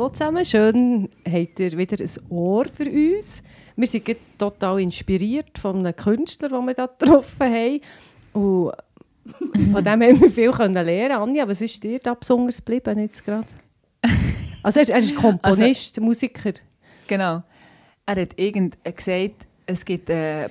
Hallo zusammen, schön habt ihr wieder ein Ohr für uns. Wir sind total inspiriert von einem Künstler, den wir hier getroffen haben. Und von dem haben wir viel können lernen Anja, was ist dir da besonders geblieben jetzt gerade? Also er ist, er ist Komponist, Musiker. Genau. Er hat irgend gesagt, es gibt eine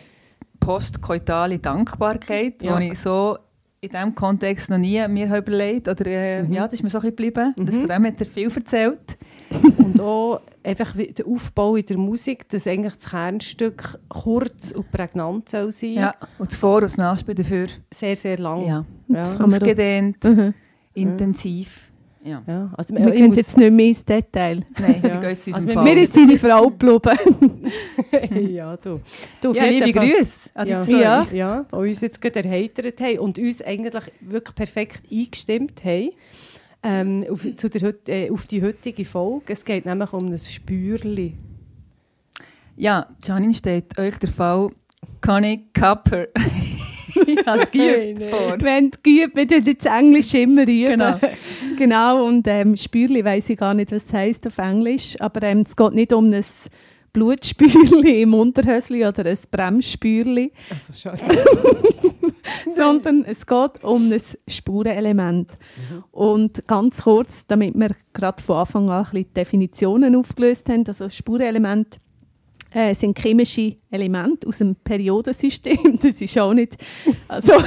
postkoitale Dankbarkeit, Ja. die ich so in diesem Kontext noch nie mir überlegt Oder äh, Mhm. ja, das ist mir so ein bisschen geblieben. Das, von dem hat er viel erzählt. Und auch einfach der Aufbau in der Musik, dass eigentlich das Kernstück kurz und prägnant soll sein. Ja. Und das Vor- und das Nachspiel dafür Sehr, sehr lang. ja. Ja. Ausgedehnt, Mhm. intensiv. Ja. Ja, also, Wir gehen jetzt nicht mehr ins Detail. Nein, Ja. wie geht es Also unserem wir- Fall? Mir ist seine Frau geblieben. ja, du. du ja, liebe Grüße an die Ja. zwei. Ja. Ja, die uns jetzt gerade erheitert haben und uns eigentlich wirklich perfekt eingestimmt haben ähm, auf, zu der, äh, auf die heutige Folge. Es geht nämlich um ein Spürli. Ja, Janine steht euch der Fall Connie Kapper. Ich habe es geübt. Wenn du geübt, wir tun jetzt Englisch immer üben. Genau. genau, und ähm, Spürli weiss ich gar nicht, was es heisst auf Englisch, aber ähm, es geht nicht um ein Blutspürli im Unterhösli oder ein Bremsspürli, Also schon. sondern es geht um ein Spurenelement. Und ganz kurz, damit wir gerade von Anfang an ein bisschen Definitionen aufgelöst haben, also Spurenelement äh, sind chemische Elemente aus dem Periodensystem. Das ist auch nicht, also, das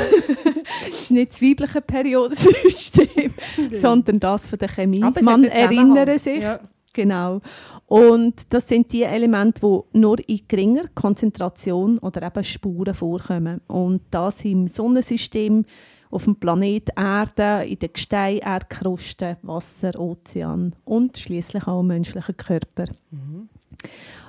ist nicht das weibliche Periodensystem, sondern das von der Chemie. Aber Man erinnere sich. Ja. Genau. Und das sind die Elemente, die nur in geringer Konzentration oder eben Spuren vorkommen. Und das im Sonnensystem, auf dem Planet Erde, in den Gestein, Erdkruste, Wasser, Ozean und schließlich auch im menschlichen Körper.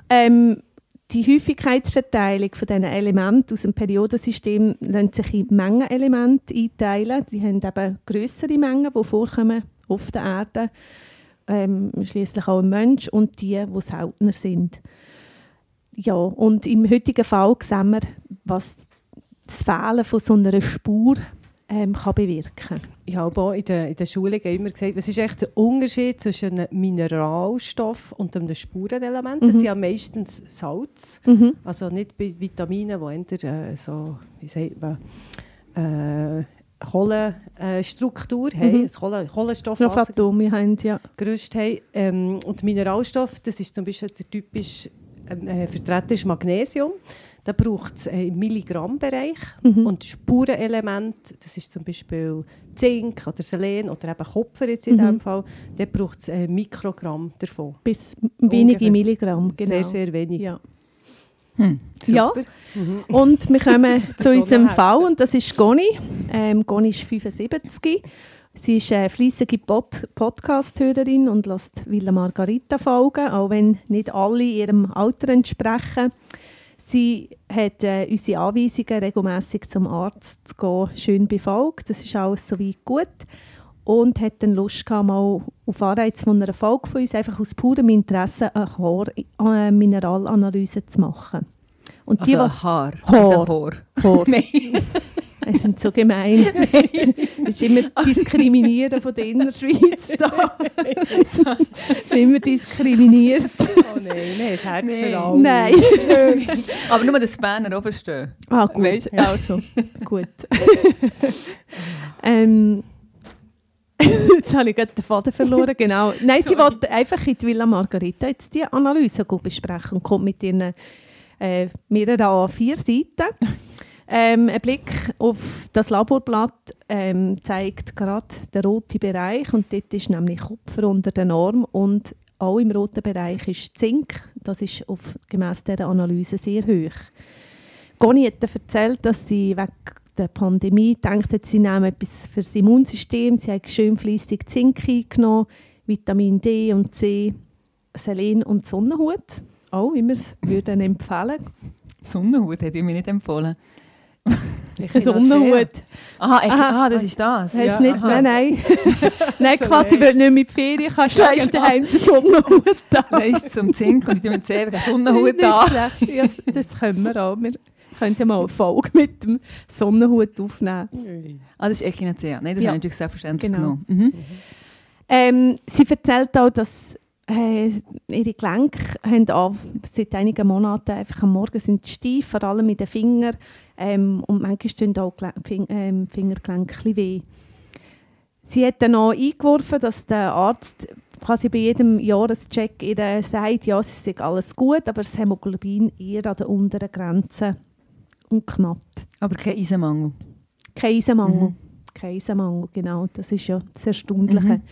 Ähm, die Häufigkeitsverteilung von diesen Elementen aus dem Periodensystem lässt sich in Mengenelemente einteilen. Die haben eben größere Mengen, die vorkommen auf der Erde, ähm, schließlich auch im Mensch und die, die seltener sind. Ja, und im heutigen Fall sehen wir, was das Fehlen von so einer Spur ähm, kann bewirken Ich habe auch in der, in der Schule immer gesagt, was ist echt der Unterschied zwischen einem Mineralstoff und einem Spurenelement? Das Mhm. sind ja meistens Salz. mhm. Also nicht bei Vitaminen, die eher äh, so, wie sagt man, äh, Kohlenstruktur haben, Mhm. ein Kohlen Kohlenstoffwasser Atome haben, ja. gerüst haben. Ähm, und Mineralstoff, das ist zum Beispiel der typisch ähm, äh, Vertreter ist Magnesium. Da braucht es äh, im Milligrammbereich. Mhm. Und Spurenelement, das ist zum Beispiel Zink oder Selen oder eben Kupfer jetzt in Mhm. diesem Fall, da braucht es äh, Mikrogramm davon. Bis wenige Ungefähr. Milligramm, genau. Sehr, sehr wenig. Ja. Hm. Ja. Und wir kommen zu unserem. Fall und das ist Goni. Ähm, Goni ist 75. Sie ist eine fleissige Pod Podcast-Hörerin und lässt Villa Margarita folgen, auch wenn nicht alle ihrem Alter entsprechen. Sie hat äh, unsere Anweisungen, regelmäßig zum Arzt zu gehen, schön befolgt. Das ist alles soweit gut. Und hat dann Lust gehabt, mal auf Anreiz von einer Folge von uns einfach aus purem Interesse eine Haar-Mineralanalyse zu machen. Und Also die, Haar. Haar. Haar. Haar. Nein. die sind so gemein. Das ist immer Diskriminieren von der Innerschweiz da. so, immer diskriminiert. Oh nein, nein, das Herz Nein. für alle. Nein. Aber nur das Banner oben stehen. Ah, gut. Weisst- Also, gut. ähm, jetzt habe ich gerade den Faden verloren, genau. Nein, sie wollte einfach in die Villa Margarita jetzt die Analyse gut besprechen und kommt mit ihren äh, mehreren A4 Seiten. Ähm, ein Blick auf das Laborblatt ähm, zeigt gerade den roten Bereich und dort ist nämlich Kupfer unter der Norm und auch im roten Bereich ist Zink. Das ist auf, gemäss dieser Analyse sehr hoch. Goni hat erzählt, dass sie wegen der Pandemie denkt, hat, sie nehmen etwas für das Immunsystem. Sie haben schön fließig Zink eingenommen, Vitamin D und C, Selen und Sonnenhut. auch, wie wir es würden empfehlen. Sonnenhut hätte ich mir nicht empfohlen. Ein Sonnenhut. Aha, echt? Aha. ah, das ist das. Hast Ja, nicht? aha. Nein, nein. nein, So quasi, weil du nicht mit Ferien kannst, Ja, genau. daheim den Sonnenhut an. Es zum Zink und ich mir zuerst den Sonnenhut an. Ja, das können wir auch. Wir könnten mal eine Folge mit dem Sonnenhut aufnehmen. Ah, das ist Echinacea. Nein, das Ja. habe ich natürlich selbstverständlich Genau. genommen. Mhm. Ähm, sie erzählt auch, dass äh, ihre Gelenke haben auch seit einigen Monaten einfach am Morgen sind steif, vor allem in den Fingern. Ähm, und manchmal tun auch Fing ähm, Fingergelenke weh. Sie hat dann auch eingeworfen, dass der Arzt quasi bei jedem Jahrescheck ihr sagt, ja, es ist alles gut, aber das Hämoglobin eher an der unteren Grenze und knapp. Aber kein Eisenmangel. Kein Eisenmangel. Mhm. Kein Eisenmangel, genau. Das ist ja das Erstaunliche. Mhm.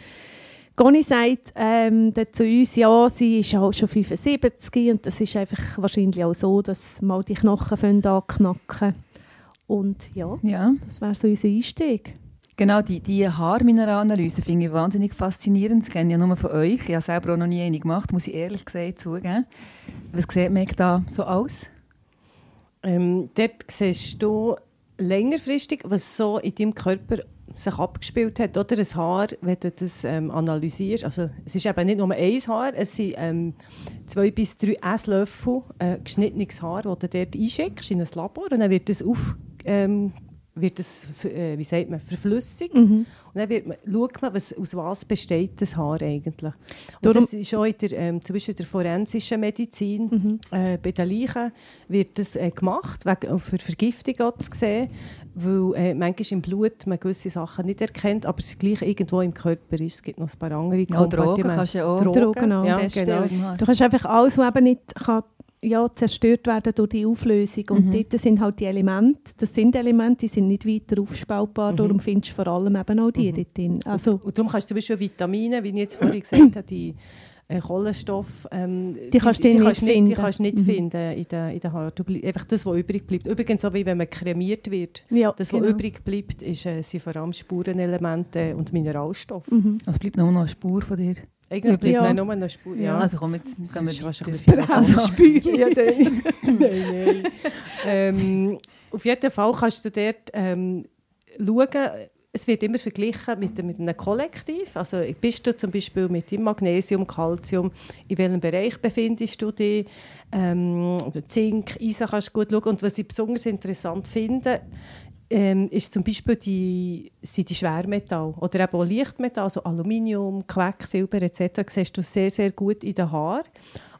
Conny sagt ähm, dann zu uns, ja, sie ist auch schon 75 und das ist einfach wahrscheinlich auch so, dass mal die Knochen anknacken. Und ja, Ja, das wäre so unser Einstieg. genau. Die, die Haarmineralanalyse finde ich wahnsinnig faszinierend. Das kenne ich ja nur von euch. Ich habe selber auch noch nie eine gemacht, muss ich ehrlich gesagt zugeben. Was sieht man da so aus? Ähm, dort siehst du längerfristig, was so in deinem Körper sich abgespielt hat. Oder ein Haar, wenn du das ähm, analysierst. Also, es ist eben nicht nur ein Haar, es sind ähm, zwei bis drei Esslöffel äh, geschnittenes Haar, das du dort einschickst in ein Labor. Und dann wird das auf... Ähm, wird das, äh, wie sagt man, verflüssigt. Und dann wird man, schaut man, was, aus was besteht das Haar eigentlich. Und Darum- das ist auch in der, ähm, zum Beispiel in der forensischen Medizin, äh, bei den Leichen wird das äh, gemacht, wegen, für Vergiftung auch zu sehen, weil äh, manchmal im Blut man gewisse Sachen nicht erkennt, aber es gleich irgendwo im Körper ist. Es gibt noch ein paar andere Ja, Drogen Kompartimente. kannst du ja auch Drogen, Drogen auch ja, genau. Du kannst einfach alles, was eben nicht kann, ja, zerstört werden durch die Auflösung. Und Mhm. dort sind halt die Elemente, das sind Elemente, die sind nicht weiter aufspaltbar, darum findest du vor allem eben auch die dort drin. Also, Und darum kannst du zum Beispiel Vitamine, wie ich jetzt vorhin gesagt habe, die äh, Kohlenstoff, ähm, Die kannst du nicht kannst nicht, finden. die kannst du nicht Mhm. finden in den, in. Du bleib, einfach das, was übrig bleibt. Übrigens, so wie wenn man kremiert wird. ja, Das, was genau. übrig bleibt, ist, äh, sind vor allem Spurenelemente und Mineralstoffe. Mhm. Also bleibt nur noch eine Spur von dir. Eigentlich bleibt Ja. nur eine Spur. Ja. Also komm, jetzt das gehen wir weiter. bisschen Also, ja, nein. nein. Ähm, auf jeden Fall kannst du dort ähm, schauen, es wird immer verglichen mit, mit einem Kollektiv. Also bist du zum Beispiel mit dem Magnesium, Calcium, in welchem Bereich befindest du dich? Ähm, oder Zink, Eisen kannst du gut schauen. Und was ich besonders interessant finde, ähm, ist zum Beispiel die, sind die Schwermetalle oder eben auch Lichtmetalle, also Aluminium, Quecksilber etc. siehst du sehr, sehr gut in den Haaren.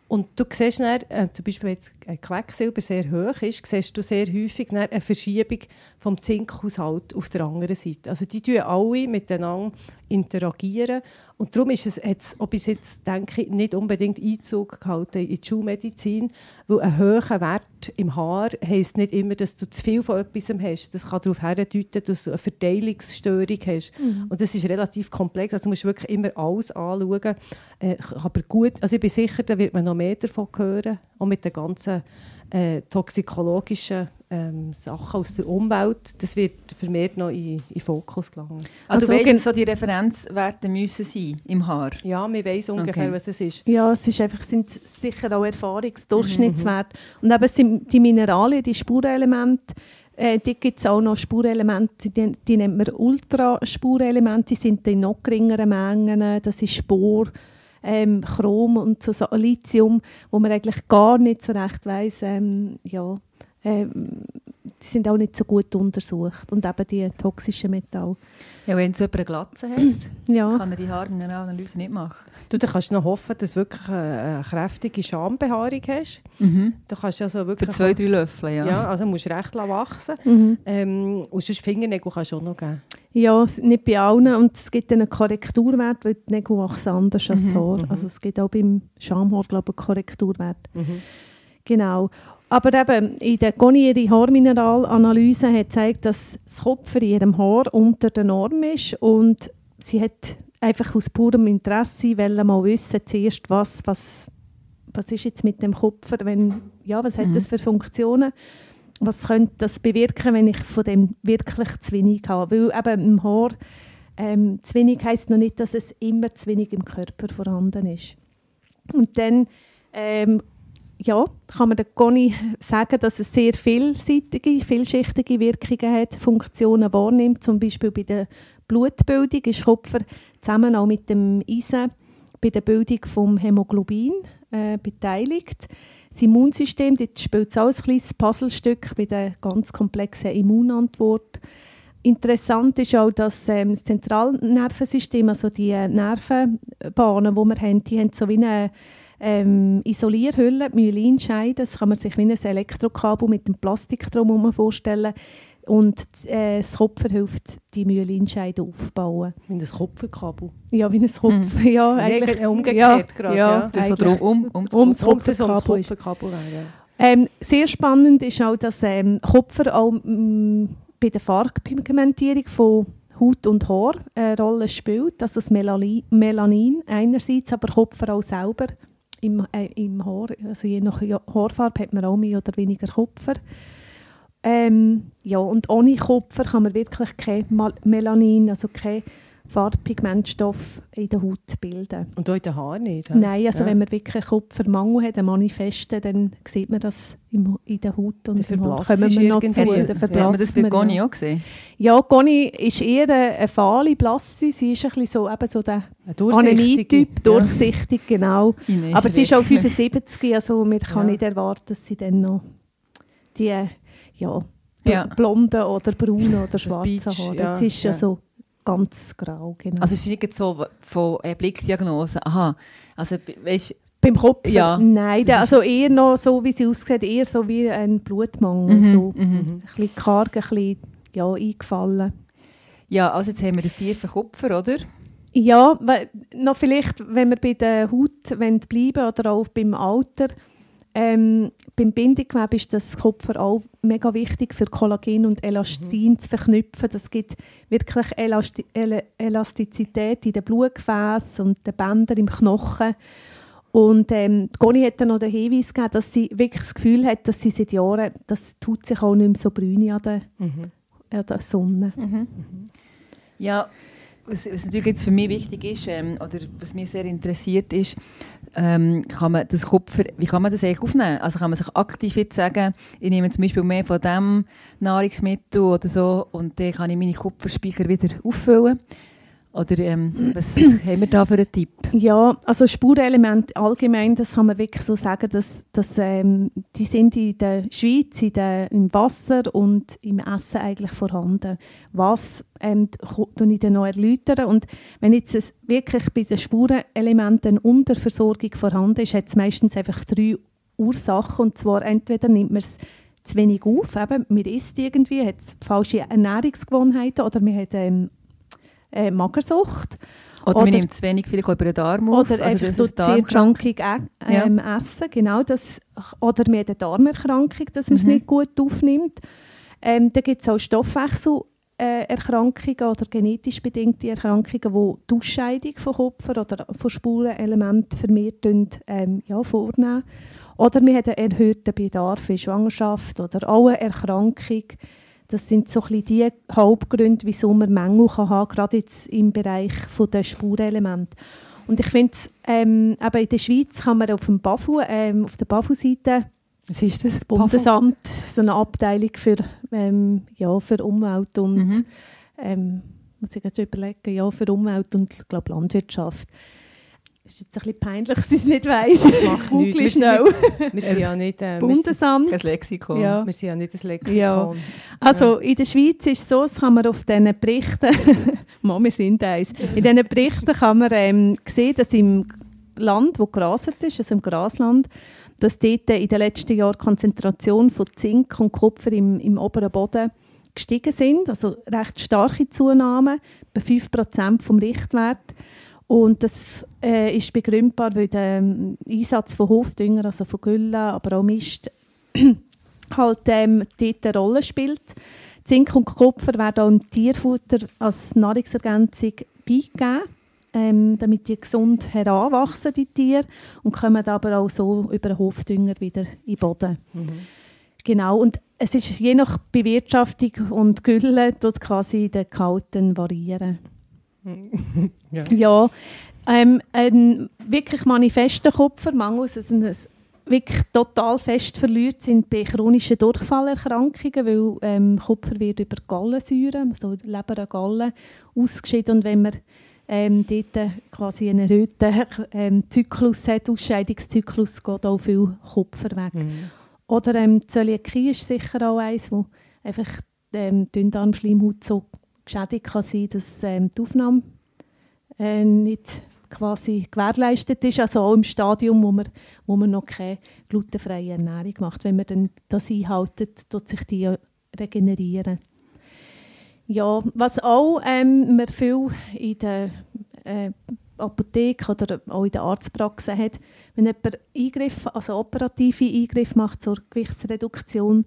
Und du siehst dann, äh, zum Beispiel, wenn jetzt ein Quecksilber sehr hoch ist, siehst du sehr häufig eine Verschiebung vom Zinkhaushalt auf der anderen Seite. Also die tun alle miteinander interagieren. Und darum ist es jetzt, ob ich jetzt denke, nicht unbedingt Einzug gehalten in die Schulmedizin, weil ein hoher Wert im Haar heisst nicht immer, dass du zu viel von etwas hast. Das kann darauf hindeuten, dass du eine Verteilungsstörung hast. Und das ist relativ komplex. Also du musst wirklich immer alles anschauen. Äh, aber gut, also ich bin sicher, da wird man noch mehr davon hören, auch mit den ganzen äh, toxikologischen ähm, Sachen aus der Umwelt. Das wird vermehrt noch in, in den Fokus gelangen. Also, Also, du weißt, so die Referenzwerte müssen sein im Haar. Ja, wir wissen ungefähr, Okay. was es ist. Ja, es ist einfach, sind sicher auch Erfahrungsdurchschnittswerte. Und eben sind die Mineralien, die Spurenelemente, äh, die gibt es auch noch Spurenelemente, die, die nennt man Ultraspurelemente, die sind in noch geringeren Mengen. Das ist Spor, ähm, Chrom und so, so Lithium, wo man eigentlich gar nicht so recht weiss, ähm, ja, ähm, die sind auch nicht so gut untersucht. Und eben die toxischen Metalle. Ja, wenn so jemand eine Glatze hat, Ja. kann er die Haarmineralanalyse nicht machen. Du, dann kannst du noch hoffen, dass du wirklich eine, kräftige Schambehaarung hast. Mhm. Du kannst also Für wirklich... zwei, drei Löffel, ja. ja. also musst recht wachsen. Mhm. Ähm, und sonst Fingernägel kannst du auch noch geben. Ja, es- nicht bei allen. Und es gibt einen Korrekturwert, weil die Nägel wachsen anders als das Haar. Also es gibt auch beim Schamhaar, glaube ich, einen Korrekturwert. Genau. Aber eben, in der ihre Haarmineralanalyse hat gezeigt, dass das Kopf in ihrem Haar unter der Norm ist und sie hat einfach aus purem Interesse wollen mal wissen, zuerst, was, was, was ist jetzt mit dem Kopf, wenn, ja, was hat Mhm. das für Funktionen, was könnte das bewirken, wenn ich von dem wirklich zu wenig habe, weil eben im Haar ähm, zu wenig heisst noch nicht, dass es immer zu wenig im Körper vorhanden ist. Und dann ähm, ja, kann man Conny sagen, dass es sehr vielseitige, vielschichtige Wirkungen hat, Funktionen wahrnimmt. Zum Beispiel bei der Blutbildung ist Kupfer zusammen auch mit dem Eisen bei der Bildung vom Hämoglobin äh, beteiligt. Das Immunsystem das spielt auch ein kleines Puzzlestück bei der ganz komplexen Immunantwort. Interessant ist auch, dass ähm, das Zentralnervensystem, also die Nervenbahnen, die wir haben, die haben so wie eine ähm, Isolierhülle, Myelinscheide, das kann man sich wie ein Elektrokabel mit dem Plastik drumherum vorstellen. Und äh, das Kupfer hilft, die Myelinscheide aufzubauen. Wie ein Kupferkabel. Ja, wie ein Kupfer. Hm. Ja, eigentlich ja, umgekehrt ja, gerade. ja. Ja. Das so drum, um, um, Kupfer, ums Kupferkabel ist- Kupferkabel ja. Ähm, sehr spannend ist auch, dass ähm, Kupfer auch mm, bei der Farbpigmentierung von Haut und Haar eine Rolle spielt. Also das Melali Melanin einerseits, aber Kupfer auch selber im, äh, im Haar. Also je nach Haarfarbe hat man auch mehr oder weniger Kupfer. Ähm, ja, und ohne Kupfer kann man wirklich kein Melanin, also kein Farbpigmentstoff in der Haut bilden. Und auch in den Haaren nicht. hä? Nein, also Ja. wenn man wirklich Kupfermangel hat, einen manifesten, dann sieht man das im, in der Haut und im Haar. Kommen wir noch zu, irgendwie. dann Ja, Hat man verblasst das bei ja. auch gesehen? Ja, Conny ist eher eine, eine fahle Blasse, sie ist ein bisschen so, eben so der. Anämie-Typ, Ja. durchsichtig, genau. Ines Aber sie ist auch Wechsler. 75, also man kann Ja. nicht erwarten, dass sie dann noch die, ja, Ja. blonde oder braune oder Das schwarze Beach, Haare. ja, Sie ist ja ja. so ganz grau, genau. Also es ist nicht so von äh, Blickdiagnose. Aha, also weißt, Beim Kopf? Ja, Nein, der, also eher noch so, wie sie aussieht, eher so wie ein Blutmangel. Mhm, so. mhm. Ein bisschen karg, ein bisschen ja, eingefallen. ja, also jetzt haben wir das tiefe Kupfer, oder? Ja, noch vielleicht, wenn wir bei der Haut bleiben oder auch beim Alter, ähm, beim Bindegewebe ist das Kupfer auch mega wichtig für Kollagen und Elastin zu verknüpfen. Das gibt wirklich Elasti El Elastizität in den Blutgefäßen und den Bändern im Knochen. Und ähm, Conny hat dann noch den Hinweis gegeben, dass sie wirklich das Gefühl hat, dass sie seit Jahren, das tut sich auch nicht mehr so brüni an der, Mhm. an der Sonne. Ja, was, was natürlich jetzt für mich wichtig ist, ähm, oder was mich sehr interessiert ist, ähm, kann man das Kupfer, wie kann man das eigentlich aufnehmen? Also kann man sich aktiv jetzt sagen, ich nehme zum Beispiel mehr von diesem Nahrungsmittel oder so und dann kann ich meine Kupferspeicher wieder auffüllen? Oder ähm, was haben wir da für einen Tipp? Ja, also Spurenelemente allgemein, das kann man wirklich so sagen, dass, dass ähm, die sind in der Schweiz in der, im Wasser und im Essen eigentlich vorhanden. Was ähm, ich dann noch erläutern. Und wenn jetzt es wirklich bei den Spurenelementen Unterversorgung vorhanden ist, hat es meistens einfach drei Ursachen. Und zwar entweder nimmt man es zu wenig auf, eben, man isst irgendwie, hat falsche Ernährungsgewohnheiten oder man hat ähm, äh, Magersucht. Oder, Oder- man nimmt zu wenig vielleicht über den Darm auf? Oder also einfach ist sehr junkig äh, ähm, essen, genau. Das, oder man hat eine Darmerkrankung, dass man es Mhm. nicht gut aufnimmt. Ähm, da gibt es auch Stoffwechselerkrankungen äh, oder genetisch bedingte Erkrankungen, die die Ausscheidung von Kupfer oder von Spurenelementen vermehrt ähm, ja, vornehmen. Oder man hat einen erhöhten Bedarf in Schwangerschaft oder auch eine Erkrankung. Das sind so ein die Hauptgründe, wieso man Mängel kann haben kann, gerade jetzt im Bereich der Spurenemente. Und ich finde, ähm, eben in der Schweiz kann man auf, dem BAFU, ähm, auf der BAFU-Seite Was ist das? das Bundesamt, so eine Abteilung für, ähm, ja, für Umwelt und Mhm. ähm, muss ich jetzt überlegen, ja, für Umwelt und ich glaube Landwirtschaft. Ist jetzt ein bisschen peinlich, dass ich es nicht weiss. Macht Google nichts. Wir schnell. sind, wir sind ja nicht, äh, wir sind, Bundesamt. Kein Lexikon. Ja. wir sind ja nicht das Lexikon. Ja. Also in der Schweiz ist es so, das kann man auf diesen Berichten, Mann, wir sind eins, in diesen Berichten kann man ähm, sehen, dass im Land, wo gerasert ist, also im Grasland, dass dort in den letzten Jahren die Konzentration von Zink und Kupfer im, im oberen Boden gestiegen sind, also recht starke Zunahme, bei 5% vom Richtwert. Und das äh, ist begründbar, weil der ähm, Einsatz von Hofdünger, also von Gülle, aber auch Mist, halt ähm, dort eine Rolle spielt. Zink und Kupfer werden auch im Tierfutter als Nahrungsergänzung beigegeben, ähm, damit die gesund heranwachsen, die Tiere, und kommen aber auch so über den Hofdünger wieder in den Boden. Mhm. Genau, und es ist je nach Bewirtschaftung und Gülle dort quasi die Gehalten variieren. Ja. Ja, ähm, ein wirklich manifester Kupfermangel, also ein wirklich total fest verliert, sind bei chronischen Durchfallerkrankungen, weil ähm, Kupfer wird über Gallensäure, also Leber Gallen, ausgeschieden und wenn man ähm, dort quasi einen erhöhten ähm, Zyklus hat, Ausscheidungszyklus, geht auch viel Kupfer weg. Mhm. Oder ähm, Zöliakie ist sicher auch eins, wo einfach ähm, die Dünndarmschleimhaut so geschädigt kann sein, dass ähm, die Aufnahme äh, nicht quasi gewährleistet ist, also auch im Stadium, wo man, wo man noch keine glutenfreie Ernährung macht. Wenn man dann das einhaltet, tut sich die regenerieren. Ja, was auch ähm, man viel in der äh, Apotheke oder auch in der Arztpraxis hat, wenn jemand Eingriff, also operative Eingriffe macht zur Gewichtsreduktion,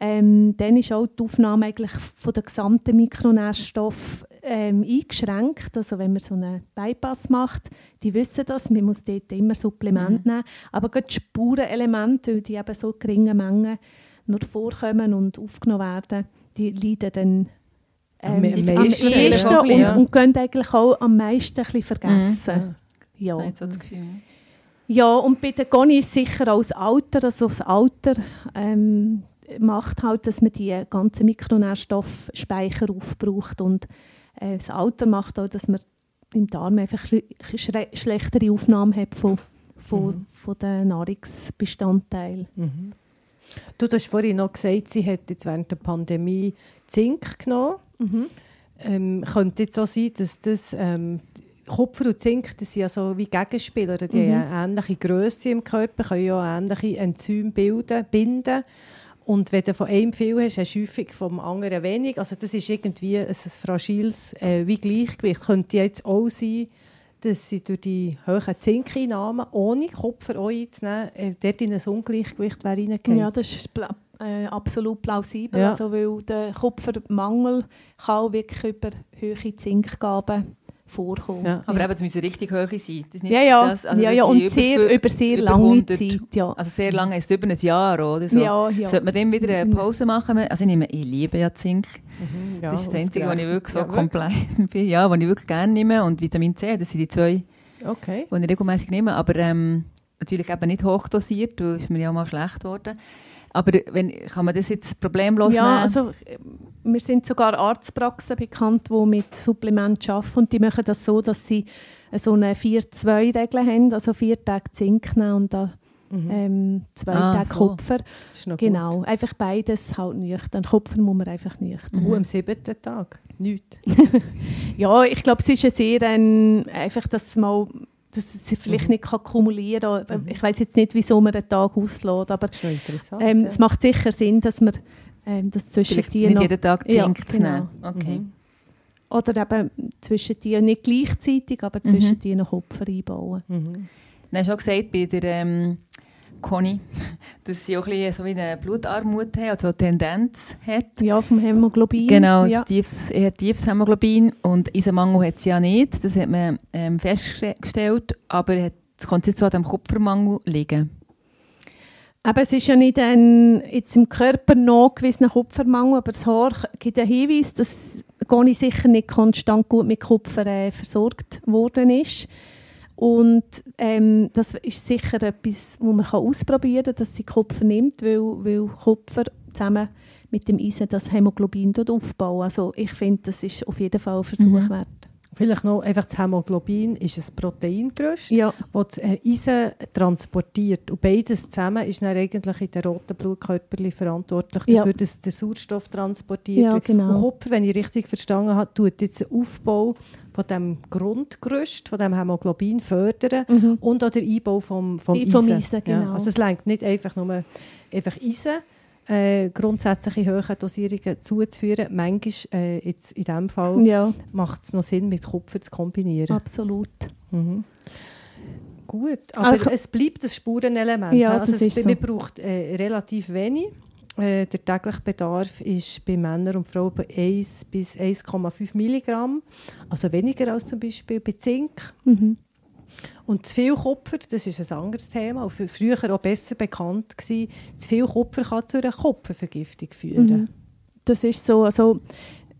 ähm, dann ist auch die Aufnahme eigentlich von der gesamten Mikronährstoff ähm, eingeschränkt. Also wenn man so einen Bypass macht, die wissen das, man muss dort immer Supplement mhm. nehmen. Aber gerade die Spurenelemente, weil die eben so geringen Mengen nur vorkommen und aufgenommen werden, die leiden dann ähm, am, meisten, am ehesten und, ja. und können eigentlich auch am meisten ein vergessen. Mhm. Ja. ja. So ja, und bei der Goni ist sicher auch das Alter, also das Alter ähm, macht halt, dass man die ganzen Mikronährstoffspeicher aufbraucht und äh, das Alter macht auch, dass man im Darm einfach schle schlechtere Aufnahme hat von, von, mhm. von den Nahrungsbestandteilen. Mhm. Du hast vorhin noch gesagt, sie hat jetzt während der Pandemie Zink genommen. Mhm. Ähm, könnte jetzt so sein, dass das ähm, Kupfer und Zink, das sind ja so wie Gegenspieler, die mhm. haben eine ähnliche Größe im Körper, können ja ähnliche Enzyme bilden, binden. Und wenn du von einem viel hast, hast du häufig vom anderen wenig. Also das ist irgendwie ein, ein fragiles äh, wie Gleichgewicht. Könnte jetzt auch sein, dass sie durch die hohen Zinkeinnahmen, ohne Kupfer auch einzunehmen, äh, dort in ein Ungleichgewicht reingeht. Ja, das ist äh, absolut plausibel. Ja. Also, weil der Kupfermangel kann auch wirklich über hohe Zinkgaben vorkommen. Ja. Aber ja. eben, es müssen richtig hoch sein. Das nicht ja, ja. Das, also ja, ja. und über, sehr, über sehr über lange 100, Zeit. Ja. Also sehr lange, ist über ein Jahr oder so. Ja, ja. Sollte man dann wieder eine mhm. Pause machen? Also ich, nehme, ich liebe ja Zink. Mhm, ja, das ist das Einzige, wo ich wirklich so compliant bin. Ja, was ich wirklich gerne nehme. Und Vitamin C, das sind die zwei, okay. die ich regelmäßig nehme. Aber ähm, natürlich eben nicht hochdosiert, weil es mir ja mal schlecht geworden. Aber wenn, kann man das jetzt problemlos ja, nehmen? Also, wir sind sogar Arztpraxen bekannt, die mit Supplementen arbeiten und die machen das so, dass sie so eine 4-2-Regel haben, also vier Tage Zink nehmen und dann mhm. ähm, zwei ah, Tage so. Kupfer. Genau, gut. einfach beides halt nüchtern. Kupfer muss man einfach nüchtern. Mhm. am siebten Tag? Nichts? ja, ich glaube, es ist sehr ein, einfach, dass mal dass sie vielleicht mhm. nicht kann kumulieren kann. Mhm. Ich weiß jetzt nicht, wieso man einen Tag auslässt, aber ähm, ja. es macht sicher Sinn, dass man ähm, das zwischen die nicht noch... jeden Tag Zink ja, genau. Okay. Mhm. Oder eben zwischen die nicht gleichzeitig, aber zwischen mhm. die noch Kupfer einbauen. Mhm. Du hast schon gesagt, bei der ähm, Conny, dass sie auch ein bisschen so wie eine Blutarmut hat, also eine Tendenz hat. Ja, vom Hämoglobin. Genau, ja. tiefes, eher tiefes Hämoglobin. Und Eisenmangel hat sie ja nicht, das hat man ähm, festgestellt. Aber es könnte jetzt so an dem Kupfermangel liegen. Aber es ist ja nicht ein, jetzt im Körper nachgewiesener Kupfermangel, aber das Haar gibt einen Hinweis, dass Conny sicher nicht konstant gut mit Kupfer äh, versorgt worden ist. Und ähm, das ist sicher etwas, was man ausprobieren kann, dass sie Kupfer nimmt, weil, weil Kupfer zusammen mit dem Eisen das Hämoglobin aufbauen. Also ich finde, das ist auf jeden Fall ein Versuch mhm. wert. Vielleicht noch einfach das Hämoglobin ist ein Proteingerüst, ja. das äh, Eisen transportiert. Und beides zusammen ist dann eigentlich in den roten Blutkörperchen verantwortlich ja. dafür, dass der Sauerstoff transportiert ja, genau. Und Kupfer, wenn ich richtig verstanden habe, tut jetzt den Aufbau von dem Grundgerüst, von dem Hämoglobin fördern mhm. und auch der Einbau vom, vom Eisen. Vom Eisen genau. ja, also es lenkt nicht einfach nur einfach Eisen, äh, grundsätzlich in hohen Dosierungen zuzuführen. Manchmal, äh, jetzt in diesem Fall, ja. macht es noch Sinn, mit Kupfer zu kombinieren. Absolut. Mhm. Gut, aber also, es bleibt ein Spurenelement. Ja, also es, so. Man braucht äh, relativ wenig. Äh, der tägliche Bedarf ist bei Männern und Frauen bei 1 bis 1,5 Milligramm, also weniger als zum Beispiel bei Zink. Mhm. Und zu viel Kupfer, das ist ein anderes Thema, auch früher auch besser bekannt gewesen, zu viel Kupfer kann zu einer Kupfervergiftung führen. Mhm. Das ist so, also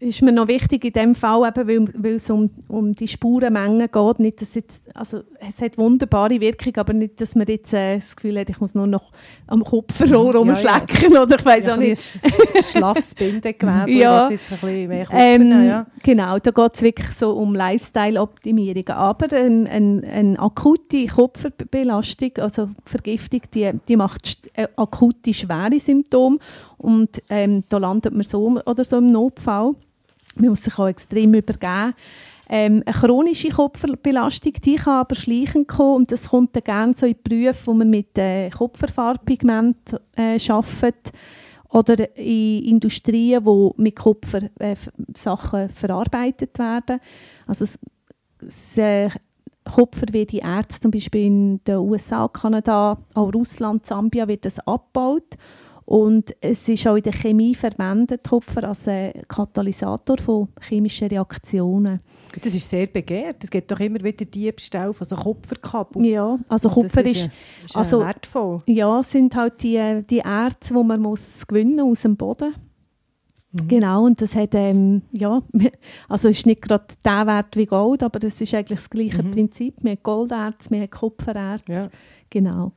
ist mir noch wichtig in dem Fall, eben, weil, weil es um, um die Spurenmenge geht. Nicht, dass jetzt, also, es hat wunderbare Wirkung, aber nicht, dass man jetzt äh, das Gefühl hat, ich muss nur noch am Kopfrohr Ja, rumschlecken oder ich weiß Ja, auch ein nicht. schlaffes Bindegewebe. Ja. Jetzt ein bisschen mehr Ähm, ja. Genau, da geht es wirklich so um Lifestyle-Optimierung. Aber eine ein, ein akute Kopfbelastung, also Vergiftung, die, die macht äh, akute, schwere Symptome und ähm, da landet man so oder so im Notfall. Man muss sich auch extrem übergeben. Ähm, eine chronische Kopfbelastung, die kann aber schleichend kommen und das kommt dann gerne so in Berufe, wo man mit äh, Kupferfarbpigment äh, arbeitet oder in Industrien, wo mit Kupfer äh, Sachen verarbeitet werden. Also es, es, äh, Kupfer wird in Ärzten, zum Beispiel in den USA, Kanada, auch Russland, Zambia, wird das abgebaut. Und es ist auch in der Chemie verwendet, Kupfer als äh, Katalysator von chemischen Reaktionen. Das ist sehr begehrt. Es gibt doch immer wieder Diebstahl von so Kupferkabel. Ja, also Und Kupfer ist, ja- ist also- also, wertvoll. ja, sind halt die, die Erze, die man muss gewinnen aus dem Boden. Genau, und das hat, ähm, ja, also es ist nicht gerade der Wert wie Gold, aber das ist eigentlich das gleiche Mhm. Prinzip. Wir haben Golderz, wir haben Kupfererz. Ja. Genau.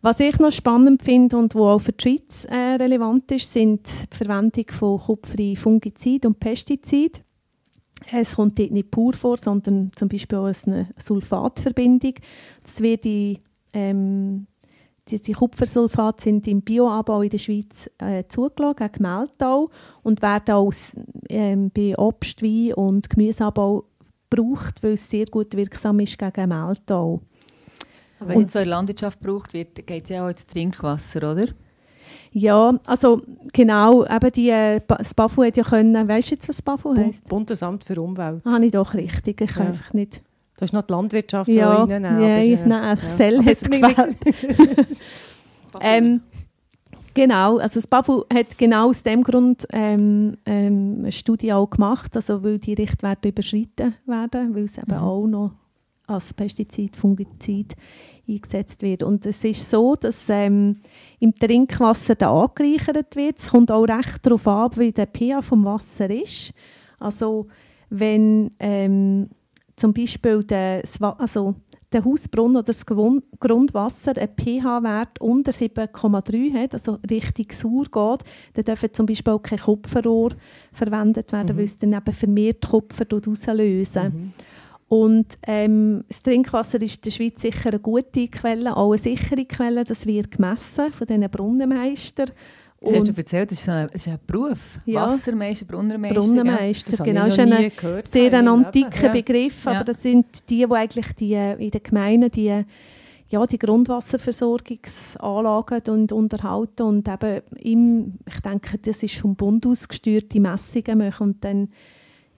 Was ich noch spannend finde und wo auch für die Schweiz äh, relevant ist, sind die Verwendung von kupferfreien Fungizid und Pestizid. Es kommt dort nicht pur vor, sondern zum Beispiel auch eine Sulfatverbindung. Das wird in, ähm, die, die Kupfersulfate sind im Bioanbau in der Schweiz äh, zugelassen, gegen Mehltau, und werden auch ähm, bei Obst-, Wein- und Gemüseanbau gebraucht, weil es sehr gut wirksam ist gegen Mehltau. Wenn es so in der Landwirtschaft gebraucht wird, geht es ja auch ins Trinkwasser, oder? Ja, also genau, eben die, äh, das BAFU hat ja können, weißt du jetzt, was das BAFU heisst? Bundesamt für Umwelt. Habe ich doch richtig, ich kann Ja. einfach nicht. Da ist noch die Landwirtschaft Ja, ja, reinnehmen. nein, aber, nein, ja. Sell Aber hat es-. Ähm, genau, also das BAFU hat genau aus dem Grund ähm, ähm, eine Studie auch gemacht, also weil die Richtwerte überschritten werden, weil es eben Mhm. auch noch als Pestizid, Fungizid eingesetzt wird. Und es ist so, dass ähm, im Trinkwasser da angereichert wird. Es kommt auch recht darauf an, wie der pH vom Wasser ist. Also wenn ähm, zum Beispiel der, also der Hausbrunnen oder das Grundwasser einen pH-Wert unter 7,3 hat, also richtig sauer geht, dann dürfen zum Beispiel auch kein Kupferrohr verwendet werden, Mhm. weil es dann eben vermehrt Kupfer auslösen. Mhm. Und ähm, das Trinkwasser ist in der Schweiz sicher eine gute Quelle, auch eine sichere Quelle. Das wird gemessen von diesen Brunnenmeistern. Das hast du erzählt, das ist ein, das ist ein Beruf. Ja. Wassermeister, Brunnenmeister. Brunnenmeister, Das genau, habe ist gehört. sehr ein antiker ja. Begriff, aber Ja. das sind die, die eigentlich die, in den Gemeinden die, ja, die Grundwasserversorgungsanlagen und unterhalten und eben im, ich denke, das ist vom Bund aus gesteuerte Messungen machen und dann,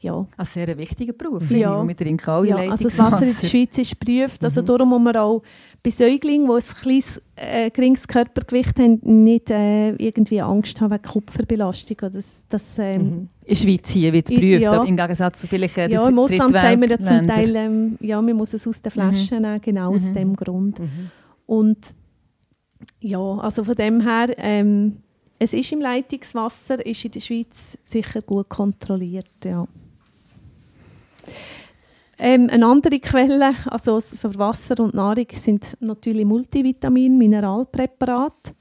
ja, Ein sehr wichtiger Beruf. Ja. Wir trinken alle ja also das Wasser in der. Schweiz ist geprüft, Mhm. also darum muss man auch bei Säuglingen, die ein kleines, äh, geringes Körpergewicht haben, nicht äh, irgendwie Angst haben wegen Kupferbelastung. Das, das, ähm, Mhm. In der Schweiz hier wird geprüft, ja. im Gegensatz zu vielleicht äh, Ja, im Ausland sagen wir ja zum. Teil, ähm, ja, man muss es aus der Flasche nehmen, genau aus Mhm. dem Grund. Mhm. Und ja, also von dem her, ähm, es ist im Leitungswasser, ist in der Schweiz sicher gut kontrolliert, ja. Ähm, eine andere Quelle, also so Wasser und Nahrung, sind natürlich Multivitamin, Mineralpräparate.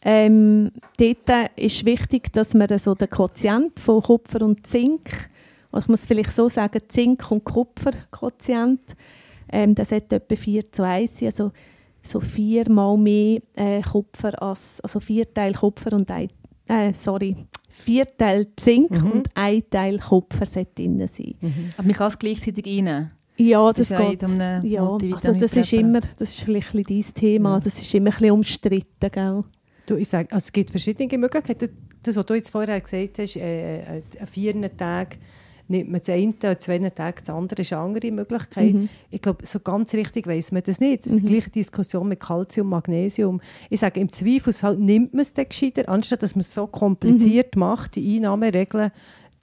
Ähm, dort ist wichtig, dass man so den Quotient von Kupfer und Zink, also ich muss vielleicht so sagen, Zink- und Kupferquotient, ähm, das hat etwa 4 zu 1, sein, also so viermal mehr äh, Kupfer als, also vier Teil Kupfer und ein, äh, sorry, vier Teil Zink Mhm. und ein Teil Kupfer sollte drin sein. Mhm. Aber man kann es gleichzeitig rein. Ja, Das das, geht. Ja, also das ist immer, das ist vielleicht ein bisschen dein Thema, Ja. das ist immer ein bisschen umstritten, gell? Du, ich sage, also es gibt verschiedene Möglichkeiten. Das, was du jetzt vorher gesagt hast, äh, äh, an vier Tagen nimmt man das eine, an zwei Tagen das andere, ist eine andere Möglichkeit. Mhm. Ich glaube, so ganz richtig weiß man das nicht. Mhm. Die gleiche Diskussion mit Calcium, Magnesium. Ich sage, im Zweifelsfall nimmt man es dann gescheiter, anstatt dass man es so kompliziert macht, die Einnahmeregeln,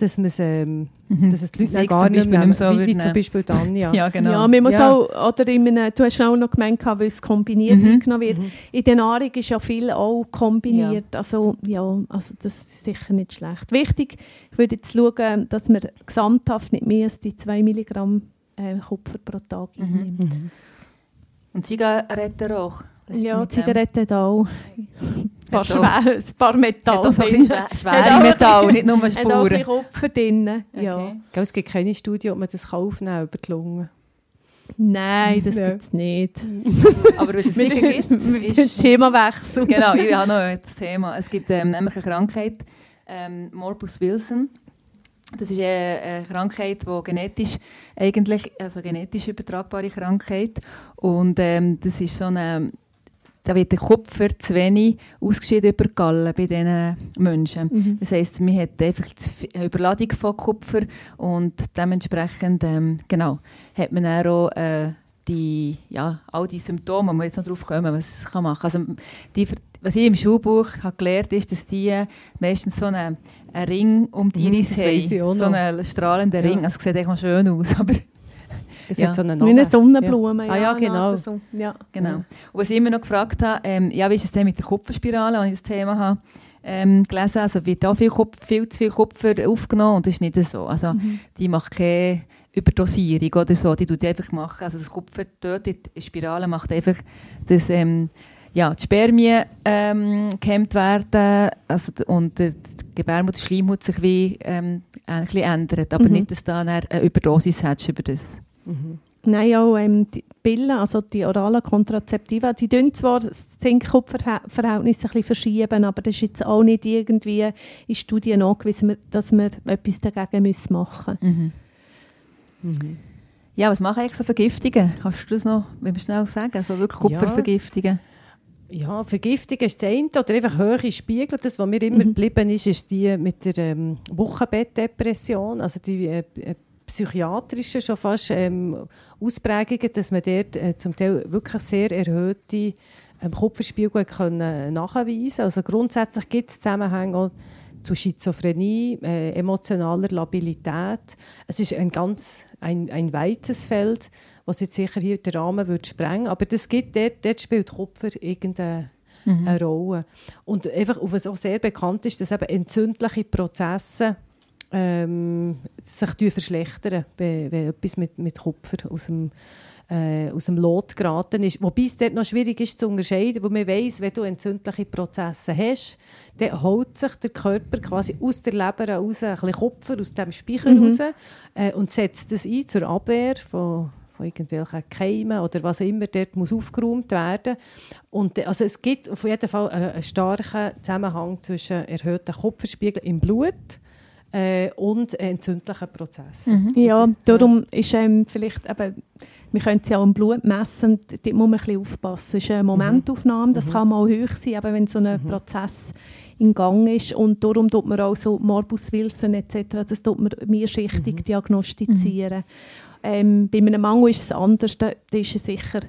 dass, ähm, Mhm. dass es die Leute ich gar nicht mehr so wie, wie zum nehmen. Beispiel Tanja. Ja, genau. Ja, man muss Ja. auch, oder in einem, du hast auch noch gemeint, weil es kombiniert Mhm. eingenommen wird. In der Nahrung ist ja viel auch kombiniert. Also, ja, also das ist sicher nicht schlecht. Wichtig, ich würde jetzt schauen, dass man gesamthaft nicht mehr als die 2 Milligramm äh, Kupfer pro Tag Mhm. einnimmt. Mhm. Und Zigarettenrauch? Das ist Ja, Zigaretten auch paar, schwer, ein paar Metall Hat ein drin. schwere Metall, ein nicht nur Hat auch ein Spuren. Kupfer drin. Ja. Okay. Es gibt keine Studie, ob man das kann aufnehmen über die Lunge. Nein, das Ja. gibt es nicht. Aber was es sicher gibt, ist... Themawechsel. Genau, ich habe noch das Thema. Es gibt ähm, nämlich eine Krankheit, ähm, Morbus Wilson. Das ist eine, eine Krankheit, die genetisch eigentlich, also genetisch übertragbare Krankheit. Und ähm, das ist so eine, da wird der Kupfer zu wenig ausgeschieden über die Galle bei diesen Menschen. Mhm. Das heisst, man hat einfach eine Überladung von Kupfer und dementsprechend ähm, genau, hat man dann auch äh, die, ja, all die Symptome, wo wir jetzt noch drauf kommen, was kann man machen. Also, die, was ich im Schulbuch habe gelernt ist, dass die meistens so einen, einen Ring um die Mhm, Iris auch haben. So einen strahlenden Ja. Ring. Also, es sieht echt noch schön aus, aber Es Ja. hat so eine Wie eine. Sonnenblume. Ja. Ah ja, genau. So. Ja. Genau. Und was ich immer noch gefragt habe, ähm, ja, wie ist es denn mit der Kupferspirale, als ich das Thema habe, ähm, gelesen Also wird da viel, Kupf, viel zu viel Kupfer aufgenommen und das ist nicht so. Also die macht keine Überdosierung oder so, die tut die einfach machen. Also das Kupfer dort in der Spirale macht einfach, dass ähm, ja, die Spermien ähm, gehemmt werden also, und der, die Gebärmutterschleimhaut sich wie ähm, ein bisschen ändert, aber Mhm. nicht, dass du dann eine Überdosis hast über das. Mhm. Nein, auch ähm, die Pillen, also die oralen Kontrazeptiva, die tun zwar das Zink-Kupfer-Verhältnis ein bisschen verschieben, aber das ist jetzt auch nicht irgendwie in Studien angewiesen, dass wir etwas dagegen müssen machen Mhm. Mhm. Ja, was machen eigentlich so Vergiftungen? Kannst du das noch wenn wir schnell sagen? So wirklich Ja. Kupfervergiftungen? Ja, Vergiftung ist das eine, oder einfach hohe Spiegel. Das, was mir immer Mhm. geblieben ist, ist die mit der ähm, Wochenbettdepression, also die äh, äh, psychiatrischen schon fast ähm, Ausprägungen, dass man dort äh, zum Teil wirklich sehr erhöhte ähm, Kupferspiegel können nachweisen Also grundsätzlich gibt es Zusammenhänge zu Schizophrenie, äh, emotionaler Labilität. Es ist ein ganz ein, ein weites Feld, was jetzt sicher hier den Rahmen würde sprengen. Aber das gibt dort, dort spielt Kupfer irgendeine eine Rolle. Und einfach, was auch sehr bekannt ist, dass eben entzündliche Prozesse ähm, sich verschlechtern, wenn, etwas mit, mit Kupfer aus dem, äh, aus dem Lot geraten ist. Wobei es dort noch schwierig ist zu unterscheiden, weil man weiss, wenn du entzündliche Prozesse hast, dann holt sich der Körper quasi aus der Leber raus ein bisschen Kupfer aus dem Speicher Mhm. raus äh, und setzt das ein zur Abwehr von, von irgendwelchen Keimen oder was immer dort muss aufgeräumt werden. Und äh, also es gibt auf jeden Fall einen, einen starken Zusammenhang zwischen erhöhten Kupferspiegeln im Blut äh, und entzündlichen Prozessen. Ja, darum ist ähm, vielleicht eben, wir können es ja auch im Blut messen, dort muss man ein bisschen aufpassen. Es ist eine Momentaufnahme, das kann mal hoch sein, aber wenn so ein Prozess in Gang ist und darum tut man auch so Morbus Wilson etc., das tut man mehrschichtig diagnostizieren. Ähm, bei einem Mangel ist es anders, da, da ist es sicher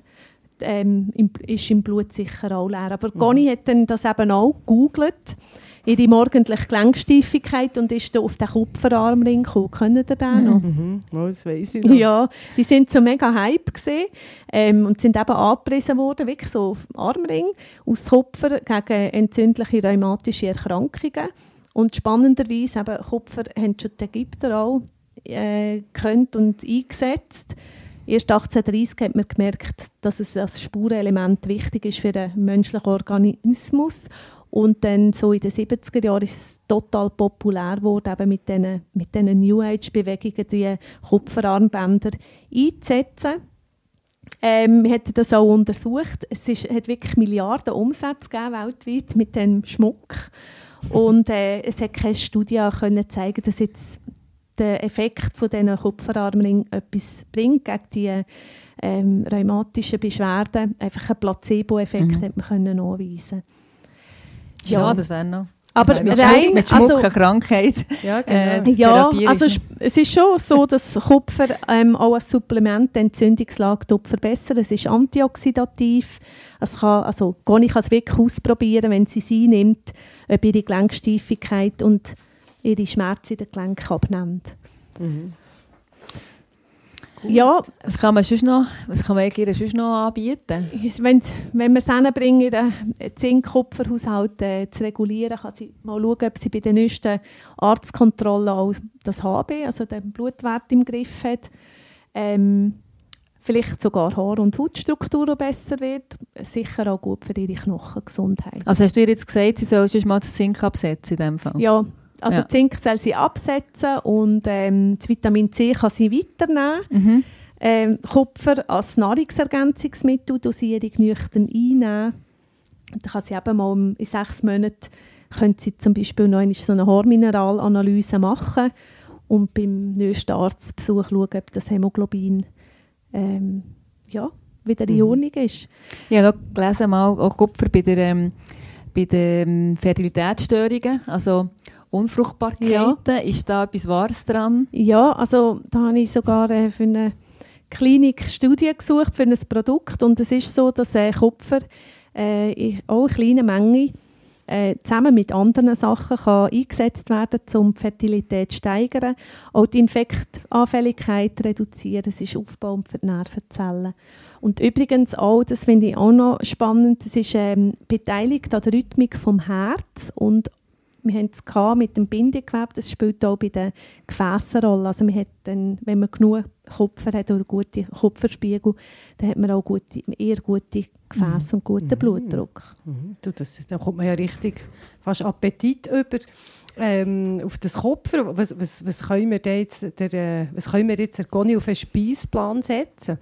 ähm, im, ist im Blut sicher auch leer. Aber Conny hat dann das eben auch gegoogelt, ihre morgendliche Gelenksteifigkeit und ist da auf den Kupferarmring gekommen. Kennt ihr den noch? Mhm. Oh, das weiss ich noch. Ja, die sind so mega Hype gesehen ähm, und sind eben angepriesen worden, wirklich so Armring aus Kupfer gegen entzündliche rheumatische Erkrankungen. Und spannenderweise eben Kupfer haben schon die Ägypter auch äh, gekannt und eingesetzt. Erst 1830 hat man gemerkt, dass es als Spurenelement wichtig ist für den menschlichen Organismus. Und dann so in den 70er Jahren ist es total populär geworden, eben mit diesen mit diesen New Age-Bewegungen, die Kupferarmbänder einzusetzen. Ähm, wir haben das auch untersucht. Es ist, hat wirklich Milliarden Umsätze gegeben weltweit mit dem Schmuck. Und äh, es hat keine Studie können zeigen, dass jetzt der Effekt von diesen Kupferarmring etwas bringt gegen die ähm, rheumatischen Beschwerden. Einfach einen Placebo-Effekt Mhm. hat man können nachweisen. Ja, Ja. das wäre noch. Aber mit rein, Schmuck, mit Schmuck also- eine Krankheit. Ja, Äh, genau. das Ja, also ist es ist schon so, dass Kupfer ähm, auch als Supplement die Entzündungslage tut verbessern. Es ist antioxidativ. Es kann, also Conny kann es wirklich ausprobieren, wenn sie sie nimmt, ob ihre Gelenksteifigkeit und ihre Schmerzen in den Gelenken abnimmt. Mhm. Ja, Was kann man sonst noch, was kann man ihr sonst noch anbieten? wenn, wenn wir es hinbringen, den Zink-Kupferhaushalt äh, zu regulieren, kann sie mal schauen, ob sie bei den nächsten Arztkontrollen auch das HB, also den Blutwert im Griff hat. Ähm, vielleicht sogar Haar- und Hautstruktur besser wird. Sicher auch gut für ihre Knochengesundheit. Also hast du ihr jetzt gesagt, sie soll sonst mal das Zink absetzen in dem Fall? Ja, also Ja. Zink soll sie absetzen und ähm, das Vitamin C kann sie weiternehmen. Mhm. Ähm, Kupfer als Nahrungsergänzungsmittel Dosierung nüchtern einnehmen. Dann kann sie eben mal in sechs Monaten könnte sie zum Beispiel noch einmal so eine Haarmineralanalyse machen und beim nächsten Arztbesuch schauen, ob das Hämoglobin ähm, ja, wieder in Mhm. Ordnung ist. Habe noch gelesen, mal, auch Kupfer bei der, ähm, bei den ähm, Fertilitätsstörungen, also Unfruchtbarkeiten. Ist da etwas Wahres dran? Ja, also da habe ich sogar äh, für eine Klinik Studie gesucht für ein Produkt und es ist so, dass äh, Kupfer äh, in auch in kleiner Menge äh, zusammen mit anderen Sachen kann eingesetzt werden, um die Fertilität zu steigern, auch die Infektanfälligkeit reduzieren, es ist aufbauend für die Nervenzellen. Und übrigens auch, das finde ich auch noch spannend, es ist ähm, beteiligt an der Rhythmik vom Herz und wir haben es mit dem Bindegewebe, das spielt auch bei den Gefäßen eine Rolle. Also man hat dann, wenn man genug Kupfer hat oder gute Kupferspiegel, dann hat man auch gute, eher gute Gefäße und guten Mhm. Blutdruck. Mhm. Du, das, da kommt man ja richtig fast Appetit über ähm, auf das Kupfer. Was, was, was können wir jetzt, der, äh, was können wir jetzt der auf einen Speisplan setzen?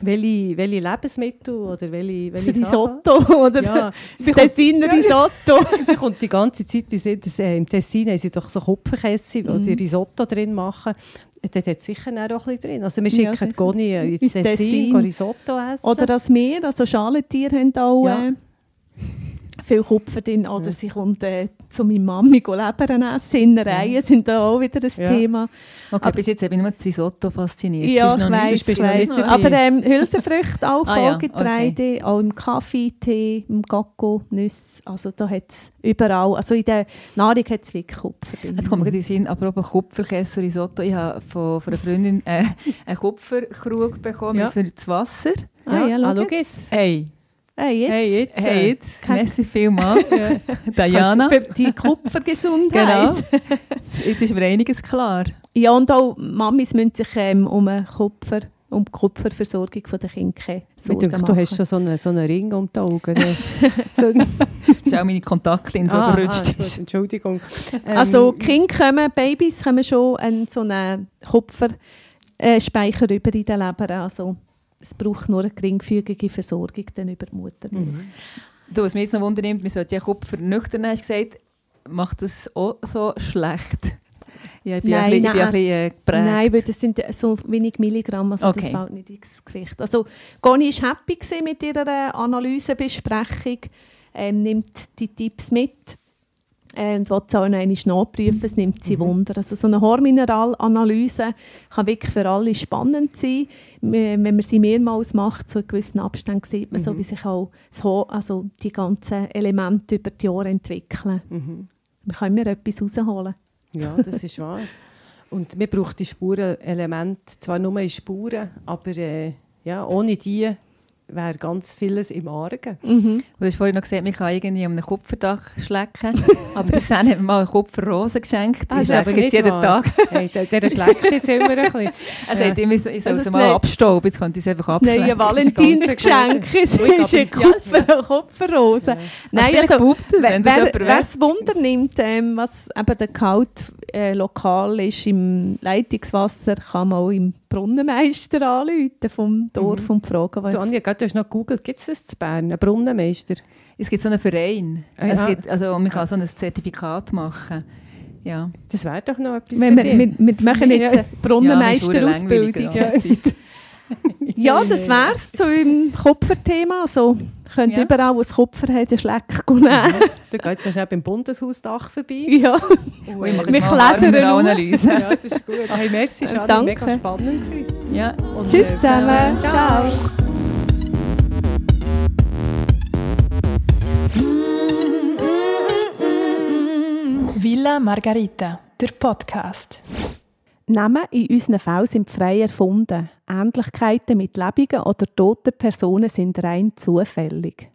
Welche, welche Lebensmittel oder welche, Das welche Risotto oder Ja, Tessiner Risotto. Mir kommt die ganze Zeit in Sinn, dass, äh, im Tessin haben sie doch so Kupferkäse, wo sie Mhm. Risotto drin machen. Dort hat sicher auch ein bisschen drin. Also wir Ja, schicken sicher. Goni äh, ins Ins Tessin, Tessin. Risotto essen. Oder das Meer, also Schalentiere haben auch Ja. äh, viel Kupfer drin. Oder Ja. sie kommt äh, zu meiner Mami go Lebern essen. Innereien sind da auch wieder ein Ja. Thema. Okay, Aber- bis jetzt bin ich nur das Risotto fasziniert. Ja, ich nicht. weiss, ich. Aber ähm, Hülsenfrüchte auch, Ah ja, Vollgetreide, auch im Kaffee, Tee, im Kakao, Nüsse. Also da hat es überall, also in der Nahrung hat es wirklich Kupfer drin. Jetzt kommt mir gerade in den Sinn, apropos Kupferkäse und Risotto. Ich habe von, von einer Freundin äh, einen Kupferkrug bekommen Ja. für das Wasser. Ah, ja, schau ah, schau jetzt. Hey, Hey, jetzt. Hey, jetzt. hey, jetzt. Merci vielmals. Diana. Für die Kupfergesundheit. Genau. Jetzt ist mir einiges klar. Ja, und auch Mamis müssen sich ähm, um, Kupfer, um die Kupferversorgung der Kinder Sorgen machen. du hast schon so einen, so einen Ring um die Augen. so, Das ist auch meine Kontaktlinse, ah, verrutscht ah, ist. Entschuldigung. Ähm, Also Kinder kommen, Babys kommen schon an so einen Kupferspeicher über in den Leber. Also es braucht nur eine geringfügige Versorgung dann über die Mutter. mhm. Du, was mich jetzt noch wundernimmt, man sollte ja Kupfer nüchtern, hast du gesagt, macht das auch so schlecht? Ja, ich bin Nein, ein bisschen, nein. ein bisschen äh, geprägt. Nein, weil das sind so wenig Milligramm, also Okay. das fällt nicht ins Gewicht. Also Goni war happy mit ihrer Analysebesprechung, ähm, nimmt die Tipps mit äh, und will es auch einmal nachprüfen, es nimmt sie Wunder. Also so eine Hormineralanalyse kann wirklich für alle spannend sein. Wenn man sie mehrmals macht, so in gewissen Abständen, sieht man so, Mhm. wie sich auch also die ganzen Elemente über die Jahre entwickeln. Mhm. Wir können mir etwas rausholen. Ja, das ist wahr. Und wir brauchen die Spurenelemente, zwar nur in Spuren, aber äh, ja, ohne die wäre ganz vieles im Argen. Mhm. Du hast vorhin noch gesagt, man kann irgendwie um ein Kupferdach schlecken. aber das hat mir mal eine Kupferrose geschenkt. Ah, Ich ist aber jetzt nicht jeden wahr. Tag. Hey, der, der schlägst du jetzt immer ein bisschen. Er Ja. ich soll Also es das mal ne- abstauben. Jetzt könnte ich es einfach Das abschlecken. neue Das Valentinsgeschenk ist eine Kupfer- Kupferrose. Also Nein, also, wenn das wer, wer es Wunder nimmt, ähm, was eben der Gehalt äh, lokal ist im Leitungswasser, kann man auch im Brunnenmeister anrufen vom Dorf und fragen, was Du, Anja, du hast noch gegoogelt, gibt es das zu Bern, einen Brunnenmeister? Es gibt so einen Verein. Ah, es ja. gibt, also man kann so ein Zertifikat machen. Ja. Das wäre doch noch etwas wir, dich. wir, wir machen jetzt eine Brunnenmeisterausbildung. Ja, Ja, das ja, wäre es zu dem Kupferthema. Also, könnt Ja. überall, wo es Kupfer hat, einen Schleck nehmen. Du gehst jetzt auch beim Bundeshausdach vorbei. ja. Und, Ich mache Wir klettern. Analyse. ja, das ist gut. Hey, merci, war Danke. mega spannend. Ja. Und, Tschüss äh, zusammen. Ciao. Villa Margarita, der Podcast. Namen in unseren Fällen sind frei erfunden. Ähnlichkeiten mit lebenden oder toten Personen sind rein zufällig.